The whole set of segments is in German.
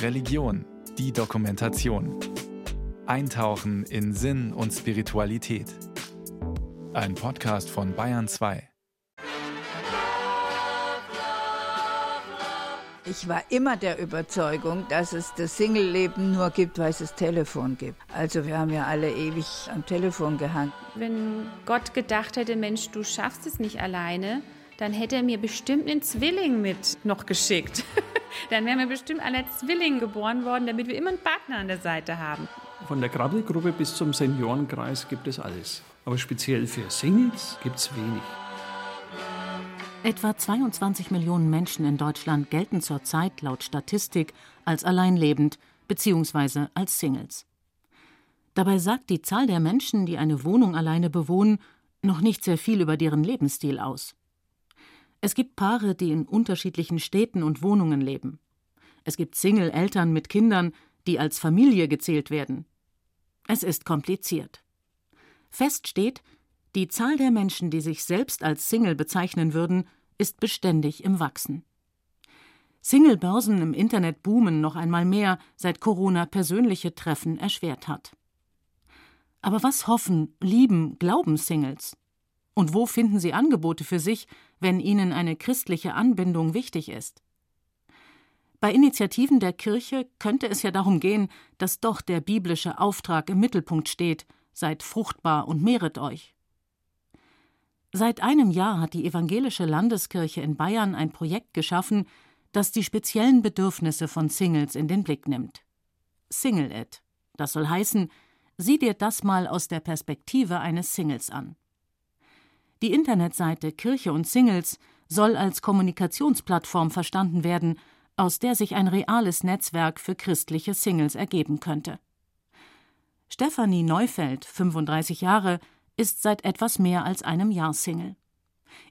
Religion, die Dokumentation. Eintauchen in Sinn und Spiritualität. Ein Podcast von Bayern 2. Ich war immer der Überzeugung, dass es das Single-Leben nur gibt, weil es das Telefon gibt. Also wir haben ja alle ewig am Telefon gehangen. Wenn Gott gedacht hätte, Mensch, du schaffst es nicht alleine, dann hätte er mir bestimmt einen Zwilling mit noch geschickt. dann wären wir bestimmt alle Zwillinge geboren worden, damit wir immer einen Partner an der Seite haben. Von der Krabbelgruppe bis zum Seniorenkreis gibt es alles. Aber speziell für Singles gibt es wenig. Etwa 22 Millionen Menschen in Deutschland gelten zurzeit laut Statistik als alleinlebend bzw. als Singles. Dabei sagt die Zahl der Menschen, die eine Wohnung alleine bewohnen, noch nicht sehr viel über deren Lebensstil aus. Es gibt Paare, die in unterschiedlichen Städten und Wohnungen leben. Es gibt Single-Eltern mit Kindern, die als Familie gezählt werden. Es ist kompliziert. Fest steht, die Zahl der Menschen, die sich selbst als Single bezeichnen würden, ist beständig im Wachsen. Singlebörsen im Internet boomen noch einmal mehr, seit Corona persönliche Treffen erschwert hat. Aber was hoffen, lieben, glauben Singles? Und wo finden sie Angebote für sich, wenn ihnen eine christliche Anbindung wichtig ist? Bei Initiativen der Kirche könnte es ja darum gehen, dass doch der biblische Auftrag im Mittelpunkt steht: Seid fruchtbar und mehret euch. Seit einem Jahr hat die Evangelische Landeskirche in Bayern ein Projekt geschaffen, das die speziellen Bedürfnisse von Singles in den Blick nimmt. Single It. Das soll heißen, sieh dir das mal aus der Perspektive eines Singles an. Die Internetseite Kirche und Singles soll als Kommunikationsplattform verstanden werden, aus der sich ein reales Netzwerk für christliche Singles ergeben könnte. Stefanie Neufeld, 35 Jahre, ist seit etwas mehr als einem Jahr Single.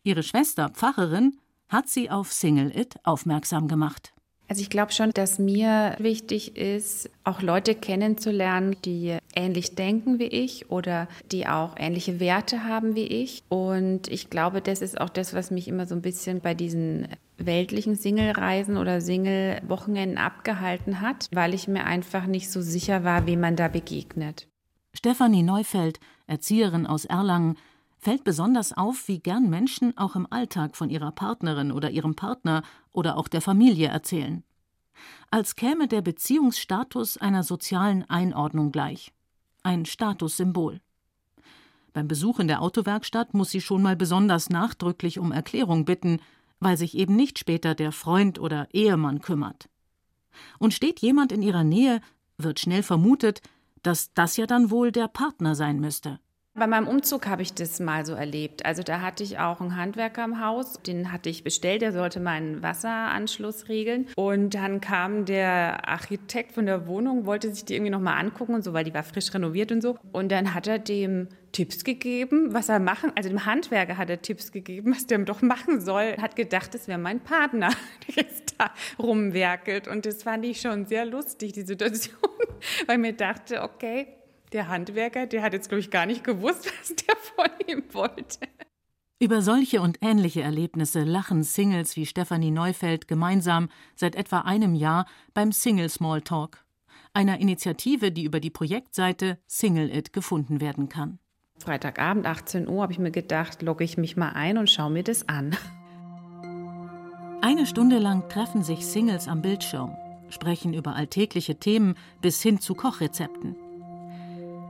Ihre Schwester, Pfarrerin, hat sie auf Single It aufmerksam gemacht. Also ich glaube schon, dass mir wichtig ist, auch Leute kennenzulernen, die ähnlich denken wie ich oder die auch ähnliche Werte haben wie ich. Und ich glaube, das ist auch das, was mich immer so ein bisschen bei diesen weltlichen Single-Reisen oder Single-Wochenenden abgehalten hat, weil ich mir einfach nicht so sicher war, wie man da begegnet. Stefanie Neufeld, Erzieherin aus Erlangen, fällt besonders auf, wie gern Menschen auch im Alltag von ihrer Partnerin oder ihrem Partner oder auch der Familie erzählen. Als käme der Beziehungsstatus einer sozialen Einordnung gleich. Ein Statussymbol. Beim Besuch in der Autowerkstatt muss sie schon mal besonders nachdrücklich um Erklärung bitten, weil sich eben nicht später der Freund oder Ehemann kümmert. Und steht jemand in ihrer Nähe, wird schnell vermutet, dass das ja dann wohl der Partner sein müsste. Bei meinem Umzug habe ich das mal so erlebt. Also da hatte ich auch einen Handwerker im Haus, den hatte ich bestellt, der sollte meinen Wasseranschluss regeln. Und dann kam der Architekt von der Wohnung, wollte sich die irgendwie nochmal angucken und so, weil die war frisch renoviert und so. Und dann hat er dem Tipps gegeben, was er machen, also dem Handwerker hat er Tipps gegeben, was der doch machen soll. Hat gedacht, das wäre mein Partner, der jetzt da rumwerkelt. Und das fand ich schon sehr lustig, die Situation, weil mir dachte, okay, der Handwerker, der hat jetzt, glaube ich, gar nicht gewusst, was der von ihm wollte. Über solche und ähnliche Erlebnisse lachen Singles wie Stefanie Neufeld gemeinsam seit etwa einem Jahr beim Single Smalltalk, einer Initiative, die über die Projektseite Single It gefunden werden kann. Freitagabend, 18 Uhr, habe ich mir gedacht, logge ich mich mal ein und schaue mir das an. Eine Stunde lang treffen sich Singles am Bildschirm, sprechen über alltägliche Themen bis hin zu Kochrezepten.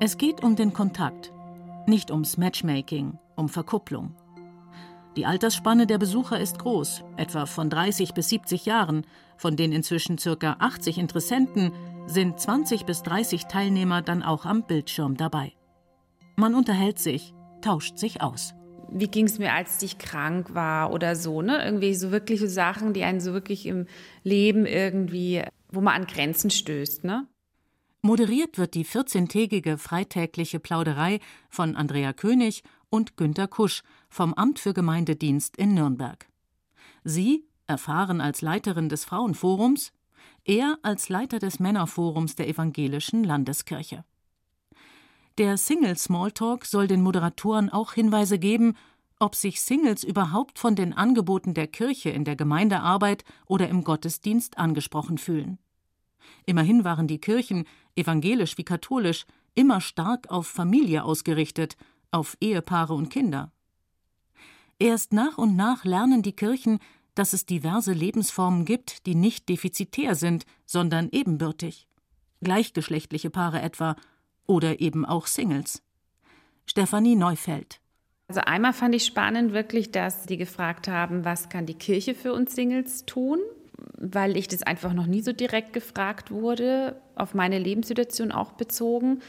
Es geht um den Kontakt, nicht ums Matchmaking, um Verkupplung. Die Altersspanne der Besucher ist groß, etwa von 30 bis 70 Jahren. Von den inzwischen ca. 80 Interessenten sind 20 bis 30 Teilnehmer dann auch am Bildschirm dabei. Man unterhält sich, tauscht sich aus. Wie ging es mir, als ich krank war oder so, ne? Irgendwie so wirkliche Sachen, die einen so wirklich im Leben irgendwie, wo man an Grenzen stößt, ne? Moderiert wird die 14-tägige freitägliche Plauderei von Andrea König und Günter Kusch vom Amt für Gemeindedienst in Nürnberg. Sie, erfahren als Leiterin des Frauenforums, er als Leiter des Männerforums der Evangelischen Landeskirche. Der Single Smalltalk soll den Moderatoren auch Hinweise geben, ob sich Singles überhaupt von den Angeboten der Kirche in der Gemeindearbeit oder im Gottesdienst angesprochen fühlen. Immerhin waren die Kirchen, evangelisch wie katholisch, immer stark auf Familie ausgerichtet, auf Ehepaare und Kinder. Erst nach und nach lernen die Kirchen, dass es diverse Lebensformen gibt, die nicht defizitär sind, sondern ebenbürtig. Gleichgeschlechtliche Paare etwa oder eben auch Singles. Stefanie Neufeld also einmal fand ich spannend wirklich, dass sie gefragt haben, was kann die Kirche für uns Singles tun? Weil ich das einfach noch nie so direkt gefragt wurde, auf meine Lebenssituation auch bezogen,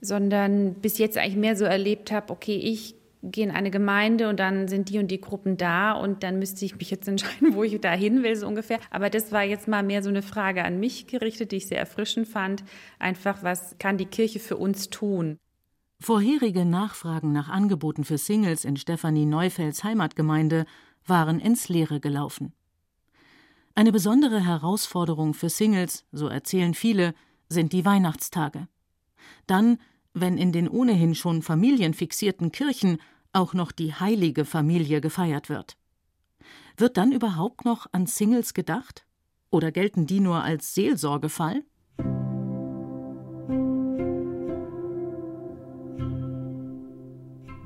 sondern bis jetzt eigentlich mehr so erlebt habe, okay, ich gehe in eine Gemeinde und dann sind die und die Gruppen da und dann müsste ich mich jetzt entscheiden, wo ich da hin will, so ungefähr. Aber das war jetzt mal mehr so eine Frage an mich gerichtet, die ich sehr erfrischend fand. Einfach, was kann die Kirche für uns tun? Vorherige Nachfragen nach Angeboten für Singles in Stefanie Neufelds Heimatgemeinde waren ins Leere gelaufen. Eine besondere Herausforderung für Singles, so erzählen viele, sind die Weihnachtstage. Dann, wenn in den ohnehin schon familienfixierten Kirchen auch noch die heilige Familie gefeiert wird. Wird dann überhaupt noch an Singles gedacht? Oder gelten die nur als Seelsorgefall?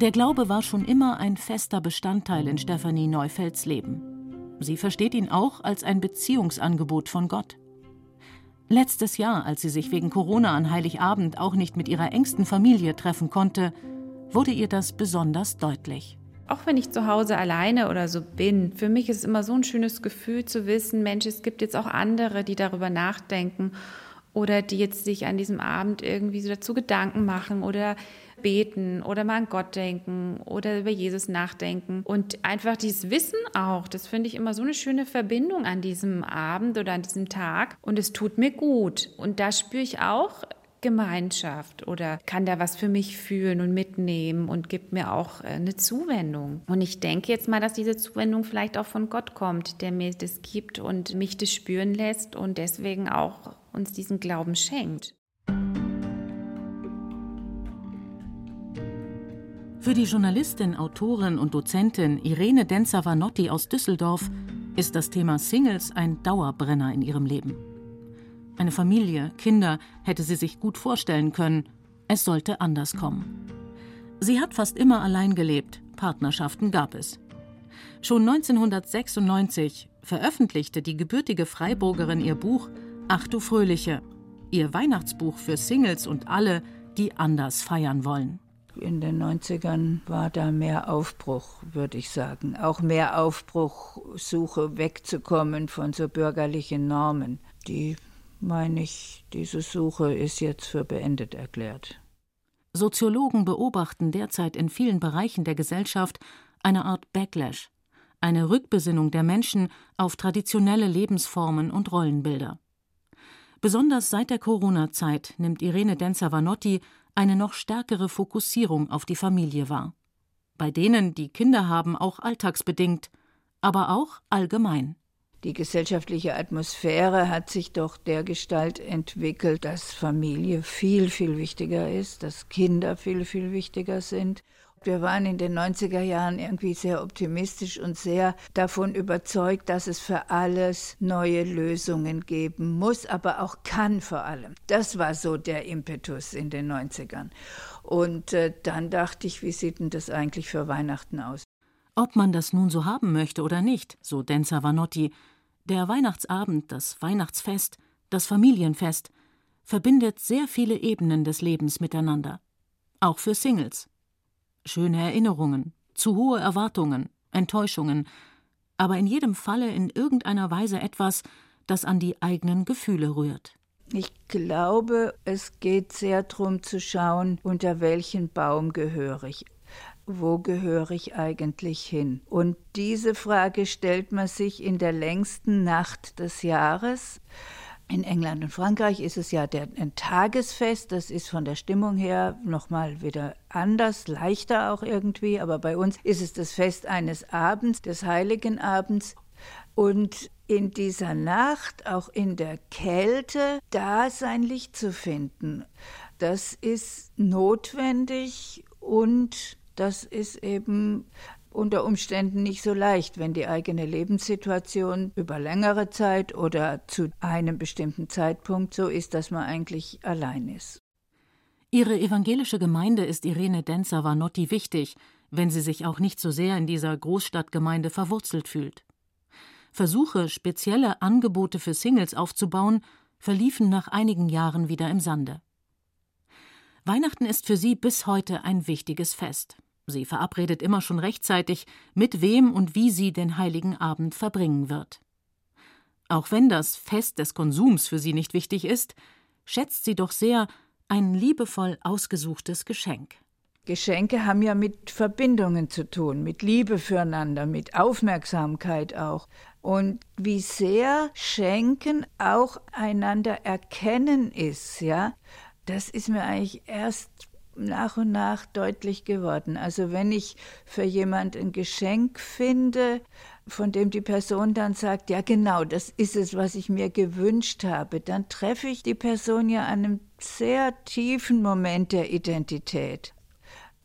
Der Glaube war schon immer ein fester Bestandteil in Stefanie Neufelds Leben. Sie versteht ihn auch als ein Beziehungsangebot von Gott. Letztes Jahr, als sie sich wegen Corona an Heiligabend auch nicht mit ihrer engsten Familie treffen konnte, wurde ihr das besonders deutlich. Auch wenn ich zu Hause alleine oder so bin, für mich ist es immer so ein schönes Gefühl zu wissen, Mensch, es gibt jetzt auch andere, die darüber nachdenken oder die jetzt sich an diesem Abend irgendwie so dazu Gedanken machen oder beten oder mal an Gott denken oder über Jesus nachdenken. Und einfach dieses Wissen auch, das finde ich immer so eine schöne Verbindung an diesem Abend oder an diesem Tag. Und es tut mir gut. Und da spüre ich auch, Gemeinschaft oder kann da was für mich fühlen und mitnehmen und gibt mir auch äh, eine Zuwendung. Und ich denke jetzt mal, dass diese Zuwendung vielleicht auch von Gott kommt, der mir das gibt und mich das spüren lässt und deswegen auch uns diesen Glauben schenkt. Für die Journalistin, Autorin und Dozentin Irene Denzer-Vanotti aus Düsseldorf ist das Thema Singles ein Dauerbrenner in ihrem Leben. Eine Familie, Kinder hätte sie sich gut vorstellen können. Es sollte anders kommen. Sie hat fast immer allein gelebt, Partnerschaften gab es. Schon 1996 veröffentlichte die gebürtige Freiburgerin ihr Buch Ach du Fröhliche, ihr Weihnachtsbuch für Singles und alle, die anders feiern wollen. In den 90ern war da mehr Aufbruch, würde ich sagen. Auch mehr Aufbruch, Suche wegzukommen von so bürgerlichen Normen. Die, meine ich, diese Suche ist jetzt für beendet erklärt. Soziologen beobachten derzeit in vielen Bereichen der Gesellschaft eine Art Backlash, eine Rückbesinnung der Menschen auf traditionelle Lebensformen und Rollenbilder. Besonders seit der Corona-Zeit nimmt Irene Denzer-Vanotti eine noch stärkere Fokussierung auf die Familie wahr. Bei denen, die Kinder haben, auch alltagsbedingt, aber auch allgemein. Die gesellschaftliche Atmosphäre hat sich doch dergestalt entwickelt, dass Familie viel, viel wichtiger ist, dass Kinder viel, viel wichtiger sind wir waren in den 90er Jahren irgendwie sehr optimistisch und sehr davon überzeugt, dass es für alles neue Lösungen geben muss, aber auch kann vor allem. Das war so der Impetus in den 90ern. Und äh, dann dachte ich, wie sieht denn das eigentlich für Weihnachten aus? Ob man das nun so haben möchte oder nicht, so Denza Vanotti, der Weihnachtsabend, das Weihnachtsfest, das Familienfest verbindet sehr viele Ebenen des Lebens miteinander. Auch für Singles schöne Erinnerungen, zu hohe Erwartungen, Enttäuschungen, aber in jedem Falle in irgendeiner Weise etwas, das an die eigenen Gefühle rührt. Ich glaube, es geht sehr darum zu schauen, unter welchen Baum gehöre ich. Wo gehöre ich eigentlich hin? Und diese Frage stellt man sich in der längsten Nacht des Jahres. In England und Frankreich ist es ja der, ein Tagesfest, das ist von der Stimmung her nochmal wieder anders, leichter auch irgendwie, aber bei uns ist es das Fest eines Abends, des heiligen Abends. Und in dieser Nacht, auch in der Kälte, da sein Licht zu finden, das ist notwendig und das ist eben unter Umständen nicht so leicht, wenn die eigene Lebenssituation über längere Zeit oder zu einem bestimmten Zeitpunkt so ist, dass man eigentlich allein ist. Ihre evangelische Gemeinde ist Irene Denzer-Vanotti wichtig, wenn sie sich auch nicht so sehr in dieser Großstadtgemeinde verwurzelt fühlt. Versuche, spezielle Angebote für Singles aufzubauen, verliefen nach einigen Jahren wieder im Sande. Weihnachten ist für sie bis heute ein wichtiges Fest. Sie verabredet immer schon rechtzeitig, mit wem und wie sie den heiligen Abend verbringen wird. Auch wenn das Fest des Konsums für sie nicht wichtig ist, schätzt sie doch sehr ein liebevoll ausgesuchtes Geschenk. Geschenke haben ja mit Verbindungen zu tun, mit Liebe füreinander, mit Aufmerksamkeit auch. Und wie sehr Schenken auch einander erkennen ist, ja, das ist mir eigentlich erst nach und nach deutlich geworden. Also wenn ich für jemand ein Geschenk finde, von dem die Person dann sagt, ja genau, das ist es, was ich mir gewünscht habe, dann treffe ich die Person ja an einem sehr tiefen Moment der Identität.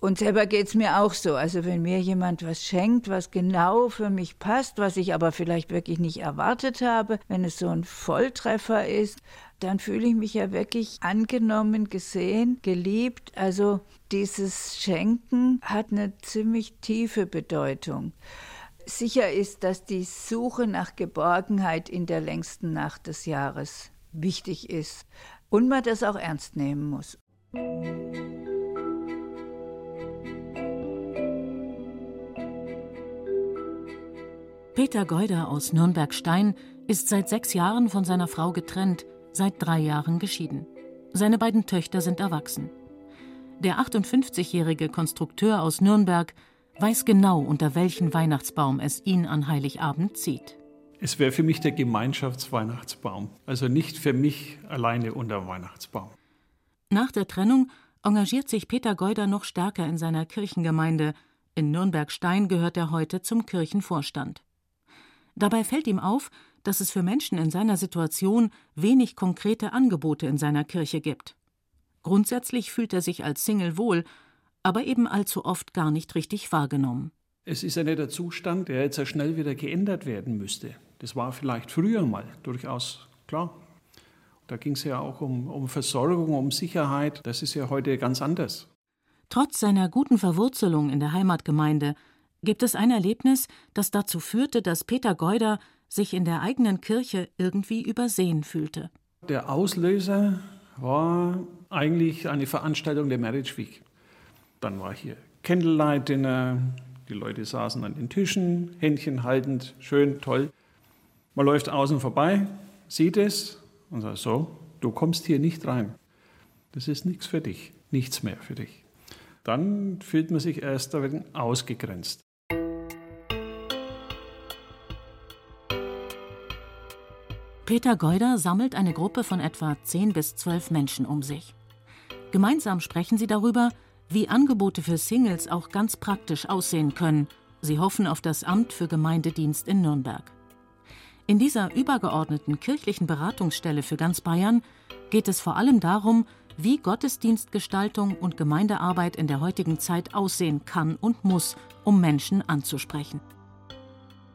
Und selber geht es mir auch so. Also wenn mir jemand was schenkt, was genau für mich passt, was ich aber vielleicht wirklich nicht erwartet habe, wenn es so ein Volltreffer ist, dann fühle ich mich ja wirklich angenommen, gesehen, geliebt. Also dieses Schenken hat eine ziemlich tiefe Bedeutung. Sicher ist, dass die Suche nach Geborgenheit in der längsten Nacht des Jahres wichtig ist und man das auch ernst nehmen muss. Peter Geuder aus Nürnberg-Stein ist seit sechs Jahren von seiner Frau getrennt, seit drei Jahren geschieden. Seine beiden Töchter sind erwachsen. Der 58-jährige Konstrukteur aus Nürnberg weiß genau, unter welchen Weihnachtsbaum es ihn an Heiligabend zieht. Es wäre für mich der Gemeinschaftsweihnachtsbaum, also nicht für mich alleine unter Weihnachtsbaum. Nach der Trennung engagiert sich Peter Geuder noch stärker in seiner Kirchengemeinde. In Nürnberg-Stein gehört er heute zum Kirchenvorstand. Dabei fällt ihm auf, dass es für Menschen in seiner Situation wenig konkrete Angebote in seiner Kirche gibt. Grundsätzlich fühlt er sich als Single wohl, aber eben allzu oft gar nicht richtig wahrgenommen. Es ist ja nicht der Zustand, der jetzt sehr schnell wieder geändert werden müsste. Das war vielleicht früher mal durchaus klar. Da ging es ja auch um, um Versorgung, um Sicherheit. Das ist ja heute ganz anders. Trotz seiner guten Verwurzelung in der Heimatgemeinde gibt es ein Erlebnis, das dazu führte, dass Peter Geuder sich in der eigenen Kirche irgendwie übersehen fühlte. Der Auslöser war eigentlich eine Veranstaltung der Marriage Week. Dann war hier Candlelight Dinner, die Leute saßen an den Tischen, Händchen haltend, schön, toll. Man läuft außen vorbei, sieht es und sagt so, du kommst hier nicht rein. Das ist nichts für dich, nichts mehr für dich. Dann fühlt man sich erst ausgegrenzt. Peter Geuder sammelt eine Gruppe von etwa 10 bis 12 Menschen um sich. Gemeinsam sprechen sie darüber, wie Angebote für Singles auch ganz praktisch aussehen können. Sie hoffen auf das Amt für Gemeindedienst in Nürnberg. In dieser übergeordneten kirchlichen Beratungsstelle für ganz Bayern geht es vor allem darum, wie Gottesdienstgestaltung und Gemeindearbeit in der heutigen Zeit aussehen kann und muss, um Menschen anzusprechen.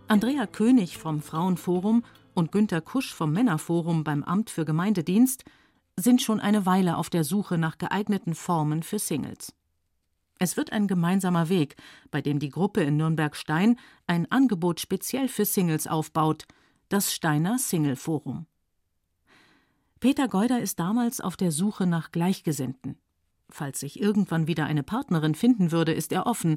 Andrea König vom Frauenforum und Günter Kusch vom Männerforum beim Amt für Gemeindedienst sind schon eine Weile auf der Suche nach geeigneten Formen für Singles. Es wird ein gemeinsamer Weg, bei dem die Gruppe in Nürnberg-Stein ein Angebot speziell für Singles aufbaut, das Steiner Single Forum. Peter Geuder ist damals auf der Suche nach Gleichgesinnten. Falls sich irgendwann wieder eine Partnerin finden würde, ist er offen,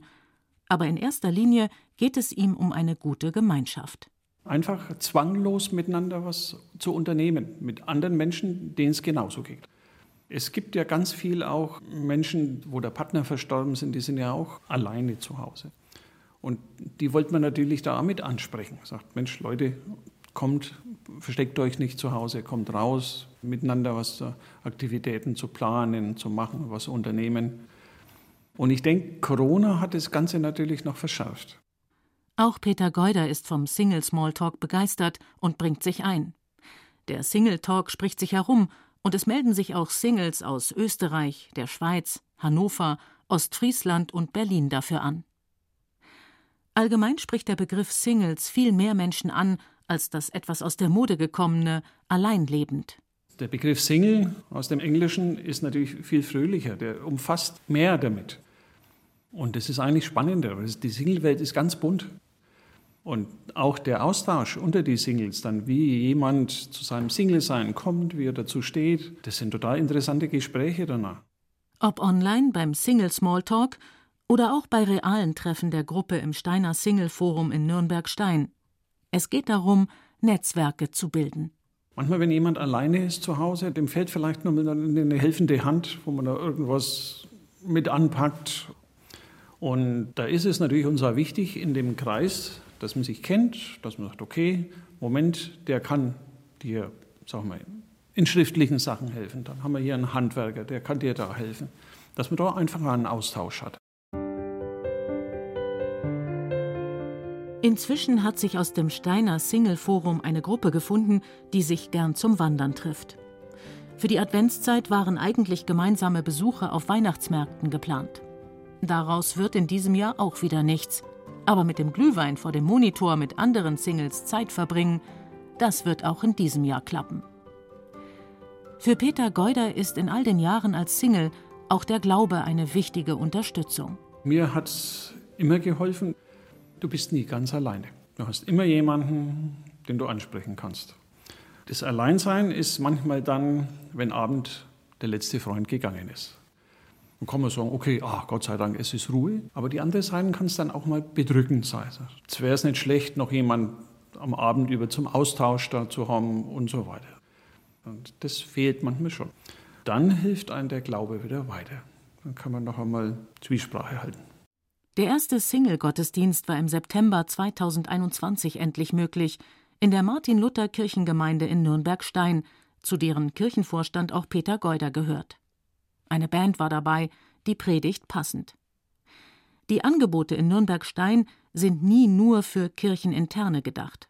aber in erster Linie geht es ihm um eine gute Gemeinschaft einfach zwanglos miteinander was zu unternehmen, mit anderen Menschen, denen es genauso geht. Es gibt ja ganz viel auch Menschen, wo der Partner verstorben sind, die sind ja auch alleine zu Hause. Und die wollte man natürlich da mit ansprechen. Sagt, Mensch, Leute, kommt, versteckt euch nicht zu Hause, kommt raus, miteinander was Aktivitäten zu planen, zu machen, was unternehmen. Und ich denke, Corona hat das Ganze natürlich noch verschärft. Auch Peter Geuder ist vom Single Smalltalk begeistert und bringt sich ein. Der Single Talk spricht sich herum und es melden sich auch Singles aus Österreich, der Schweiz, Hannover, Ostfriesland und Berlin dafür an. Allgemein spricht der Begriff Singles viel mehr Menschen an als das etwas aus der Mode gekommene alleinlebend. Der Begriff Single aus dem Englischen ist natürlich viel fröhlicher, der umfasst mehr damit. Und das ist eigentlich spannender. Die Single-Welt ist ganz bunt. Und auch der Austausch unter die Singles, dann wie jemand zu seinem Single-Sein kommt, wie er dazu steht, das sind total interessante Gespräche danach. Ob online beim Single Smalltalk oder auch bei realen Treffen der Gruppe im Steiner Single Forum in Nürnberg-Stein. Es geht darum, Netzwerke zu bilden. Manchmal, wenn jemand alleine ist zu Hause, dem fällt vielleicht nur eine helfende Hand, wo man da irgendwas mit anpackt. Und da ist es natürlich uns auch wichtig in dem Kreis, dass man sich kennt, dass man sagt, okay, Moment, der kann dir, sagen wir, in schriftlichen Sachen helfen. Dann haben wir hier einen Handwerker, der kann dir da helfen. Dass man da einfach einen Austausch hat. Inzwischen hat sich aus dem Steiner Single Forum eine Gruppe gefunden, die sich gern zum Wandern trifft. Für die Adventszeit waren eigentlich gemeinsame Besuche auf Weihnachtsmärkten geplant. Daraus wird in diesem Jahr auch wieder nichts. Aber mit dem Glühwein vor dem Monitor mit anderen Singles Zeit verbringen, das wird auch in diesem Jahr klappen. Für Peter Geuder ist in all den Jahren als Single auch der Glaube eine wichtige Unterstützung. Mir hat es immer geholfen, du bist nie ganz alleine. Du hast immer jemanden, den du ansprechen kannst. Das Alleinsein ist manchmal dann, wenn Abend der letzte Freund gegangen ist. Dann kann man sagen, okay, ah, Gott sei Dank, es ist Ruhe. Aber die andere Seite kann es dann auch mal bedrückend sein. Es wäre es nicht schlecht, noch jemanden am Abend über zum Austausch da zu haben und so weiter. Und das fehlt manchmal schon. Dann hilft einem der Glaube wieder weiter. Dann kann man noch einmal Zwiesprache halten. Der erste Single-Gottesdienst war im September 2021 endlich möglich in der Martin-Luther-Kirchengemeinde in Nürnberg-Stein, zu deren Kirchenvorstand auch Peter Geuder gehört. Eine Band war dabei, die Predigt passend. Die Angebote in Nürnberg-Stein sind nie nur für Kircheninterne gedacht.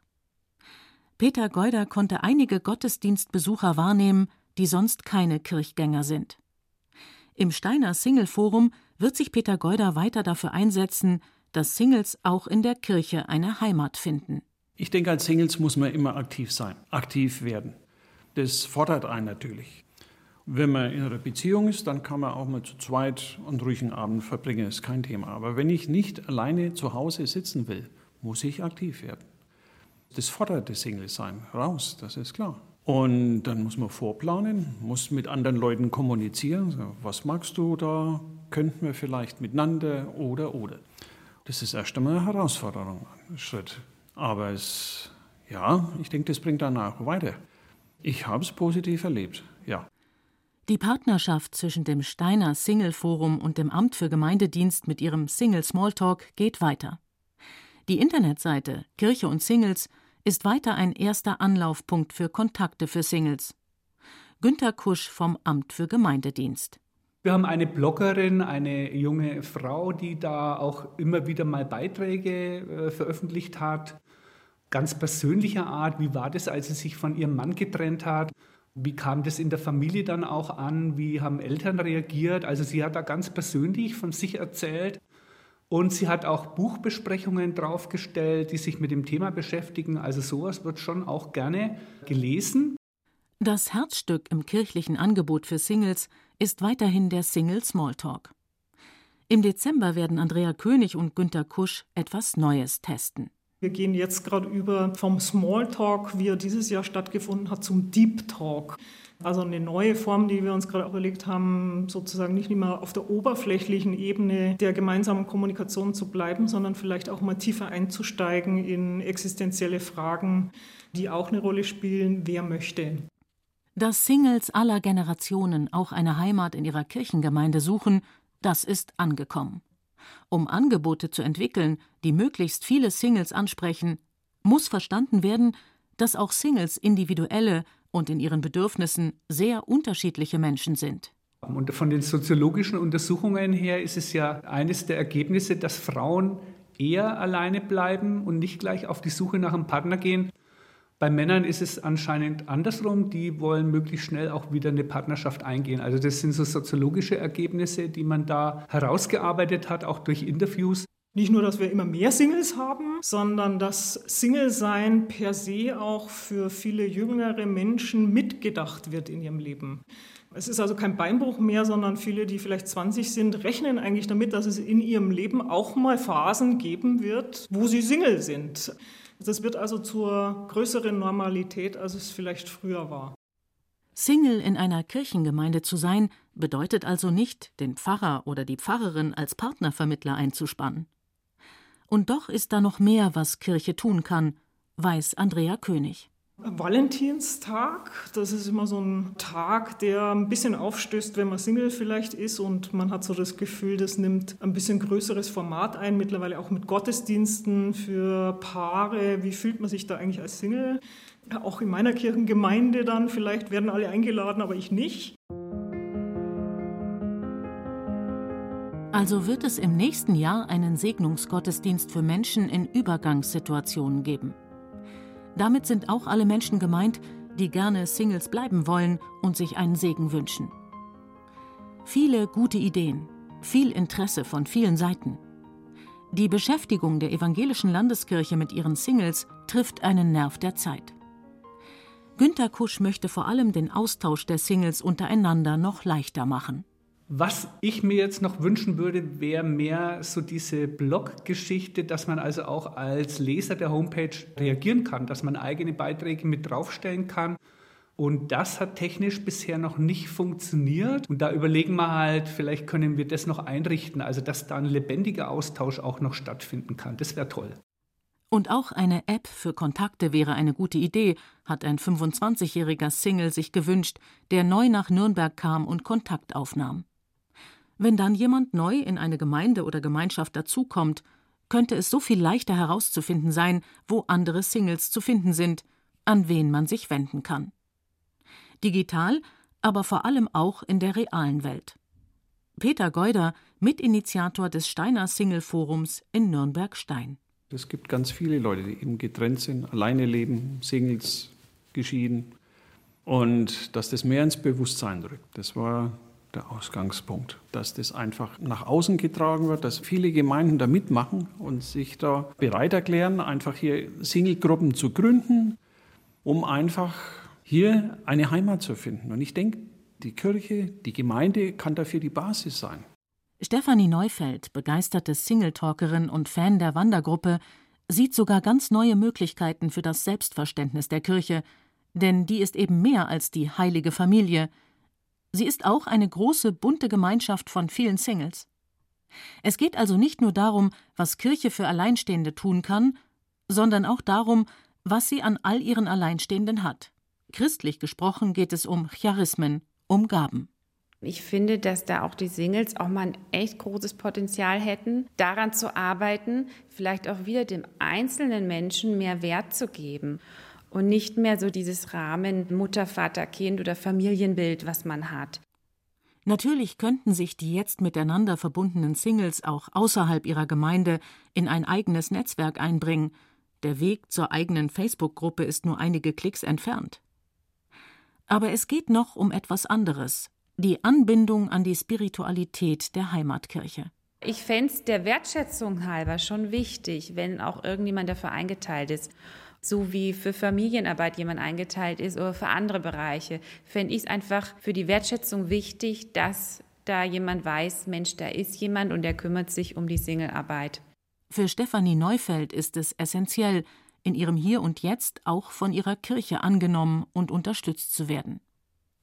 Peter Geuder konnte einige Gottesdienstbesucher wahrnehmen, die sonst keine Kirchgänger sind. Im Steiner Single Forum wird sich Peter Geuder weiter dafür einsetzen, dass Singles auch in der Kirche eine Heimat finden. Ich denke, als Singles muss man immer aktiv sein, aktiv werden. Das fordert einen natürlich. Wenn man in einer Beziehung ist, dann kann man auch mal zu zweit einen ruhigen Abend verbringen, ist kein Thema. Aber wenn ich nicht alleine zu Hause sitzen will, muss ich aktiv werden. Das fordert das Single-Sein raus, das ist klar. Und dann muss man vorplanen, muss mit anderen Leuten kommunizieren. Was magst du da? Könnten wir vielleicht miteinander oder oder. Das ist erst einmal eine Herausforderung, ein Schritt. Aber es, ja, ich denke, das bringt danach weiter. Ich habe es positiv erlebt, ja. Die Partnerschaft zwischen dem Steiner Single Forum und dem Amt für Gemeindedienst mit ihrem Single Smalltalk geht weiter. Die Internetseite Kirche und Singles ist weiter ein erster Anlaufpunkt für Kontakte für Singles. Günter Kusch vom Amt für Gemeindedienst. Wir haben eine Bloggerin, eine junge Frau, die da auch immer wieder mal Beiträge äh, veröffentlicht hat. Ganz persönlicher Art, wie war das, als sie sich von ihrem Mann getrennt hat? Wie kam das in der Familie dann auch an? Wie haben Eltern reagiert? Also sie hat da ganz persönlich von sich erzählt. Und sie hat auch Buchbesprechungen draufgestellt, die sich mit dem Thema beschäftigen. Also sowas wird schon auch gerne gelesen. Das Herzstück im kirchlichen Angebot für Singles ist weiterhin der Single Smalltalk. Im Dezember werden Andrea König und Günter Kusch etwas Neues testen. Wir gehen jetzt gerade über vom Smalltalk, wie er dieses Jahr stattgefunden hat, zum Deep Talk. Also eine neue Form, die wir uns gerade überlegt haben, sozusagen nicht mehr auf der oberflächlichen Ebene der gemeinsamen Kommunikation zu bleiben, sondern vielleicht auch mal tiefer einzusteigen in existenzielle Fragen, die auch eine Rolle spielen. Wer möchte? Dass Singles aller Generationen auch eine Heimat in ihrer Kirchengemeinde suchen, das ist angekommen. Um Angebote zu entwickeln, die möglichst viele Singles ansprechen, muss verstanden werden, dass auch Singles individuelle und in ihren Bedürfnissen sehr unterschiedliche Menschen sind. Und von den soziologischen Untersuchungen her ist es ja eines der Ergebnisse, dass Frauen eher alleine bleiben und nicht gleich auf die Suche nach einem Partner gehen. Bei Männern ist es anscheinend andersrum, die wollen möglichst schnell auch wieder eine Partnerschaft eingehen. Also das sind so soziologische Ergebnisse, die man da herausgearbeitet hat, auch durch Interviews. Nicht nur, dass wir immer mehr Singles haben, sondern dass Single-Sein per se auch für viele jüngere Menschen mitgedacht wird in ihrem Leben. Es ist also kein Beinbruch mehr, sondern viele, die vielleicht 20 sind, rechnen eigentlich damit, dass es in ihrem Leben auch mal Phasen geben wird, wo sie Single sind. Das wird also zur größeren Normalität, als es vielleicht früher war. Single in einer Kirchengemeinde zu sein, bedeutet also nicht, den Pfarrer oder die Pfarrerin als Partnervermittler einzuspannen. Und doch ist da noch mehr, was Kirche tun kann, weiß Andrea König. Valentinstag, das ist immer so ein Tag, der ein bisschen aufstößt, wenn man Single vielleicht ist und man hat so das Gefühl, das nimmt ein bisschen größeres Format ein, mittlerweile auch mit Gottesdiensten für Paare. Wie fühlt man sich da eigentlich als Single? Auch in meiner Kirchengemeinde dann, vielleicht werden alle eingeladen, aber ich nicht. Also wird es im nächsten Jahr einen Segnungsgottesdienst für Menschen in Übergangssituationen geben. Damit sind auch alle Menschen gemeint, die gerne Singles bleiben wollen und sich einen Segen wünschen. Viele gute Ideen, viel Interesse von vielen Seiten. Die Beschäftigung der evangelischen Landeskirche mit ihren Singles trifft einen Nerv der Zeit. Günter Kusch möchte vor allem den Austausch der Singles untereinander noch leichter machen. Was ich mir jetzt noch wünschen würde, wäre mehr so diese Blog-Geschichte, dass man also auch als Leser der Homepage reagieren kann, dass man eigene Beiträge mit draufstellen kann. Und das hat technisch bisher noch nicht funktioniert. Und da überlegen wir halt, vielleicht können wir das noch einrichten, also dass da ein lebendiger Austausch auch noch stattfinden kann. Das wäre toll. Und auch eine App für Kontakte wäre eine gute Idee, hat ein 25-jähriger Single sich gewünscht, der neu nach Nürnberg kam und Kontakt aufnahm. Wenn dann jemand neu in eine Gemeinde oder Gemeinschaft dazukommt, könnte es so viel leichter herauszufinden sein, wo andere Singles zu finden sind, an wen man sich wenden kann. Digital, aber vor allem auch in der realen Welt. Peter Geuder, Mitinitiator des Steiner Single Forums in Nürnberg-Stein. Es gibt ganz viele Leute, die eben getrennt sind, alleine leben, Singles, geschieden. Und dass das mehr ins Bewusstsein rückt, das war der Ausgangspunkt, dass das einfach nach außen getragen wird, dass viele Gemeinden da mitmachen und sich da bereit erklären, einfach hier Singlegruppen zu gründen, um einfach hier eine Heimat zu finden. Und ich denke, die Kirche, die Gemeinde kann dafür die Basis sein. Stefanie Neufeld, begeisterte Singletalkerin und Fan der Wandergruppe, sieht sogar ganz neue Möglichkeiten für das Selbstverständnis der Kirche, denn die ist eben mehr als die heilige Familie – Sie ist auch eine große, bunte Gemeinschaft von vielen Singles. Es geht also nicht nur darum, was Kirche für Alleinstehende tun kann, sondern auch darum, was sie an all ihren Alleinstehenden hat. Christlich gesprochen geht es um Charismen, um Gaben. Ich finde, dass da auch die Singles auch mal ein echt großes Potenzial hätten, daran zu arbeiten, vielleicht auch wieder dem einzelnen Menschen mehr Wert zu geben und nicht mehr so dieses Rahmen Mutter, Vater, Kind oder Familienbild, was man hat. Natürlich könnten sich die jetzt miteinander verbundenen Singles auch außerhalb ihrer Gemeinde in ein eigenes Netzwerk einbringen. Der Weg zur eigenen Facebook-Gruppe ist nur einige Klicks entfernt. Aber es geht noch um etwas anderes, die Anbindung an die Spiritualität der Heimatkirche. Ich fände es der Wertschätzung halber schon wichtig, wenn auch irgendjemand dafür eingeteilt ist so wie für Familienarbeit jemand eingeteilt ist oder für andere Bereiche, fände ich es einfach für die Wertschätzung wichtig, dass da jemand weiß, Mensch, da ist jemand und der kümmert sich um die Singlearbeit. Für Stefanie Neufeld ist es essentiell, in ihrem Hier und Jetzt auch von ihrer Kirche angenommen und unterstützt zu werden.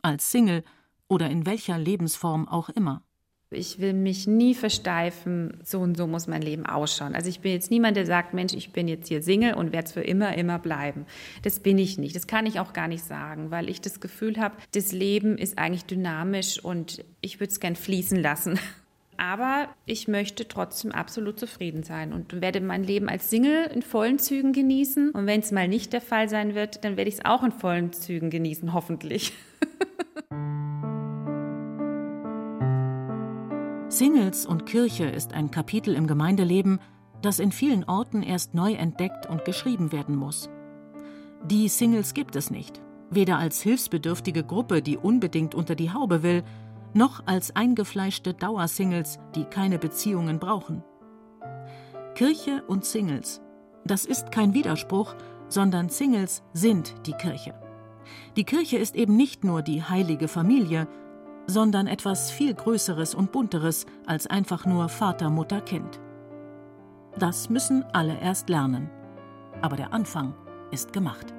Als Single oder in welcher Lebensform auch immer. Ich will mich nie versteifen, so und so muss mein Leben ausschauen. Also ich bin jetzt niemand, der sagt, Mensch, ich bin jetzt hier Single und werde es für immer, immer bleiben. Das bin ich nicht. Das kann ich auch gar nicht sagen, weil ich das Gefühl habe, das Leben ist eigentlich dynamisch und ich würde es gern fließen lassen. Aber ich möchte trotzdem absolut zufrieden sein und werde mein Leben als Single in vollen Zügen genießen. Und wenn es mal nicht der Fall sein wird, dann werde ich es auch in vollen Zügen genießen, hoffentlich. Singles und Kirche ist ein Kapitel im Gemeindeleben, das in vielen Orten erst neu entdeckt und geschrieben werden muss. Die Singles gibt es nicht, weder als hilfsbedürftige Gruppe, die unbedingt unter die Haube will, noch als eingefleischte Dauersingles, die keine Beziehungen brauchen. Kirche und Singles. Das ist kein Widerspruch, sondern Singles sind die Kirche. Die Kirche ist eben nicht nur die heilige Familie, sondern etwas viel Größeres und Bunteres als einfach nur Vater, Mutter, Kind. Das müssen alle erst lernen. Aber der Anfang ist gemacht.